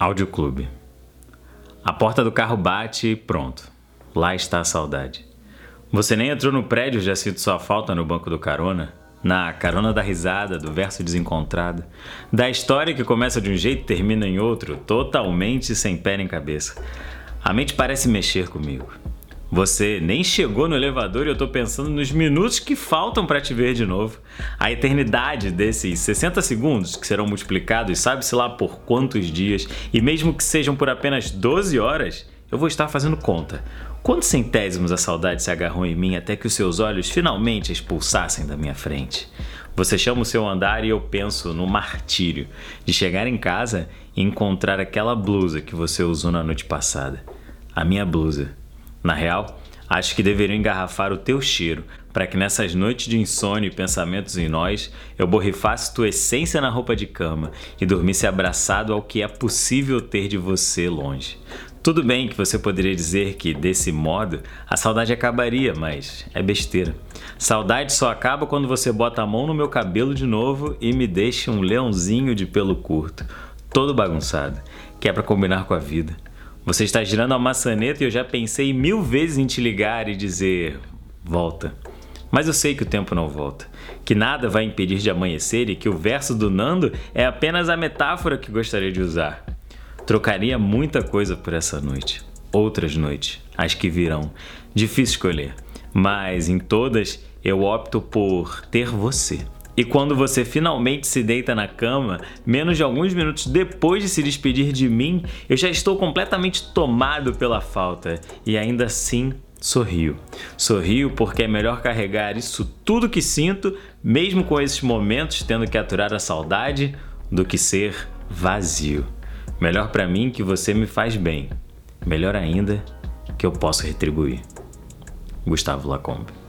Audioclube. A porta do carro bate e pronto. Lá está a saudade. Você nem entrou no prédio, já sinto sua falta no banco do carona? Na carona da risada, do verso desencontrado, da história que começa de um jeito e termina em outro, totalmente sem pé nem cabeça. A mente parece mexer comigo. Você nem chegou no elevador e eu tô pensando nos minutos que faltam para te ver de novo. A eternidade desses 60 segundos que serão multiplicados, sabe-se lá por quantos dias, e mesmo que sejam por apenas 12 horas, eu vou estar fazendo conta. Quantos centésimos a saudade se agarrou em mim até que os seus olhos finalmente expulsassem da minha frente? Você chama o seu andar e eu penso no martírio de chegar em casa e encontrar aquela blusa que você usou na noite passada. A minha blusa na real, acho que deveriam engarrafar o teu cheiro, para que nessas noites de insônia e pensamentos em nós, eu borrifasse tua essência na roupa de cama e dormisse abraçado ao que é possível ter de você longe. Tudo bem que você poderia dizer que, desse modo, a saudade acabaria, mas é besteira. Saudade só acaba quando você bota a mão no meu cabelo de novo e me deixa um leãozinho de pelo curto, todo bagunçado, que é para combinar com a vida. Você está girando a maçaneta e eu já pensei mil vezes em te ligar e dizer: volta. Mas eu sei que o tempo não volta, que nada vai impedir de amanhecer e que o verso do Nando é apenas a metáfora que gostaria de usar. Trocaria muita coisa por essa noite, outras noites, as que virão. Difícil escolher, mas em todas eu opto por ter você. E quando você finalmente se deita na cama, menos de alguns minutos depois de se despedir de mim, eu já estou completamente tomado pela falta e ainda assim sorrio. Sorrio porque é melhor carregar isso tudo que sinto, mesmo com esses momentos tendo que aturar a saudade, do que ser vazio. Melhor para mim que você me faz bem. Melhor ainda que eu posso retribuir. Gustavo Lacombe